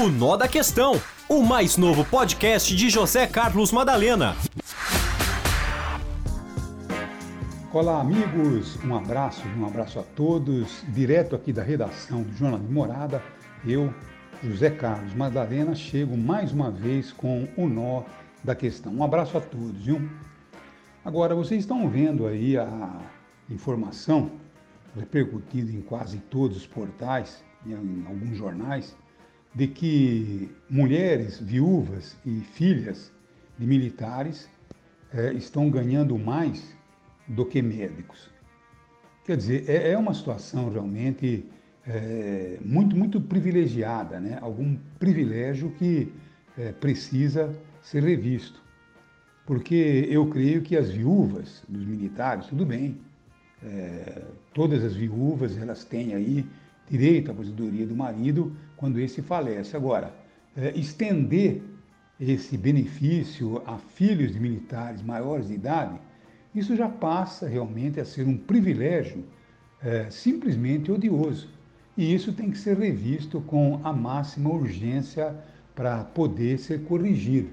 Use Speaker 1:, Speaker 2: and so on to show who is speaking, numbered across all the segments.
Speaker 1: O Nó da Questão, o mais novo podcast de José Carlos Madalena.
Speaker 2: Olá, amigos. Um abraço, um abraço a todos. Direto aqui da redação do Jornal de Morada, eu, José Carlos Madalena, chego mais uma vez com o Nó da Questão. Um abraço a todos, viu? Agora, vocês estão vendo aí a informação repercutida em quase todos os portais, em alguns jornais, de que mulheres viúvas e filhas de militares é, estão ganhando mais do que médicos. Quer dizer, é, é uma situação realmente é, muito, muito privilegiada, né? algum privilégio que é, precisa ser revisto. Porque eu creio que as viúvas dos militares, tudo bem, todas as viúvas elas têm aí direito à aposentadoria do marido quando esse falece. Agora, é, estender esse benefício a filhos de militares maiores de idade, isso já passa realmente a ser um privilégio é, simplesmente odioso. E isso tem que ser revisto com a máxima urgência para poder ser corrigido.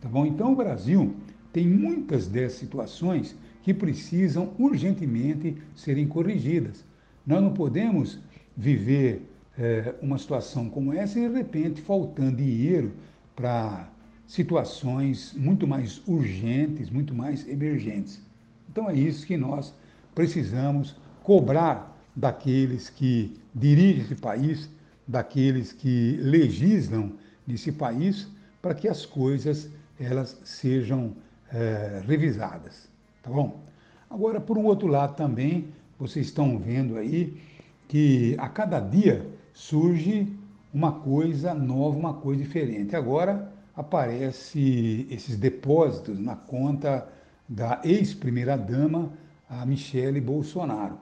Speaker 2: Tá bom? Então, o Brasil tem muitas dessas situações que precisam urgentemente serem corrigidas. Nós não podemos viver é, uma situação como essa e, de repente, faltando dinheiro para situações muito mais urgentes, muito mais emergentes. Então, é isso que nós precisamos cobrar daqueles que dirigem esse país, daqueles que legislam nesse país, para que as coisas elas sejam é, revisadas tá bom? Agora, por um outro lado também, vocês estão vendo aí que a cada dia surge uma coisa nova, uma coisa diferente. Agora aparece esses depósitos na conta da ex-primeira-dama, a Michele Bolsonaro.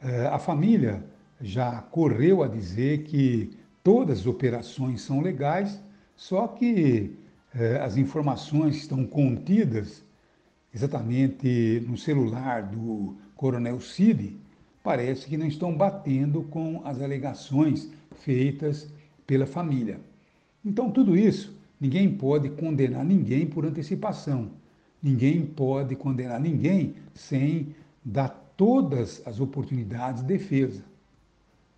Speaker 2: É, a família já correu a dizer que todas as operações são legais, só que é, as informações estão contidas exatamente no celular do Coronel Cid, parece que não estão batendo com as alegações feitas pela família. Então, tudo isso, ninguém pode condenar ninguém por antecipação. Ninguém pode condenar ninguém sem dar todas as oportunidades de defesa.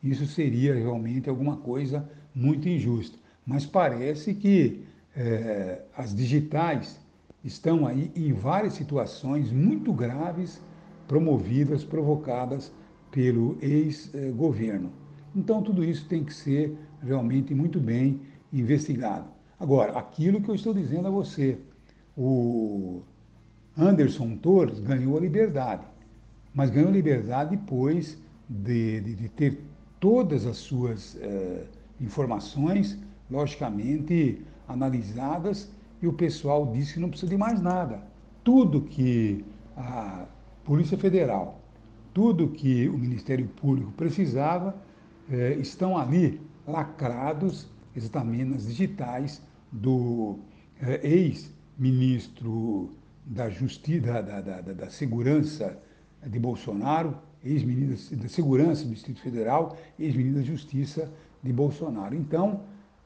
Speaker 2: Isso seria realmente alguma coisa muito injusta. Mas parece que é, as digitais estão aí em várias situações muito graves promovidas, provocadas pelo ex-governo. Então, tudo isso tem que ser realmente muito bem investigado. Agora, aquilo que eu estou dizendo a você, o Anderson Torres ganhou a liberdade, mas ganhou a liberdade depois de, de, de ter todas as suas eh, informações, logicamente, analisadas e o pessoal disse que não precisa de mais nada. Tudo que a Polícia Federal, tudo que o Ministério Público precisava, eh, estão ali lacrados exatamente nas digitais do eh, ex-ministro da Justiça, da, da, da, da Segurança de Bolsonaro, ex-ministro da Segurança do Distrito Federal, ex-ministro da Justiça de Bolsonaro. Então,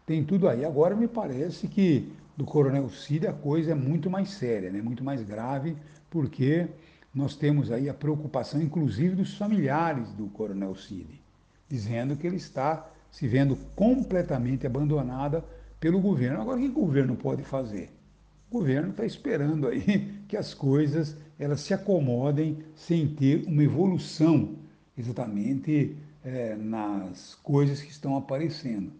Speaker 2: tem tudo aí. Agora me parece que do Coronel Cid, a coisa é muito mais séria, né? muito mais grave, porque nós temos aí a preocupação, inclusive, dos familiares do Coronel Cid, dizendo que ele está se vendo completamente abandonada pelo governo. Agora, o que o governo pode fazer? O governo está esperando aí que as coisas elas se acomodem sem ter uma evolução exatamente é, nas coisas que estão aparecendo.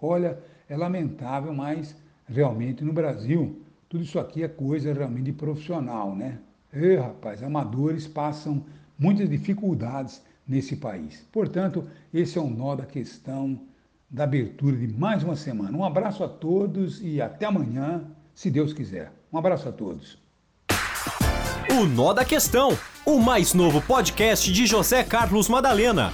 Speaker 2: Olha, é lamentável, mas realmente no Brasil, tudo isso aqui é coisa realmente profissional, né? E, rapaz, amadores passam muitas dificuldades nesse país. Portanto, esse é o nó da questão da abertura de mais uma semana. Um abraço a todos e até amanhã, se Deus quiser. Um abraço a todos.
Speaker 1: O Nó da Questão, o mais novo podcast de José Carlos Madalena.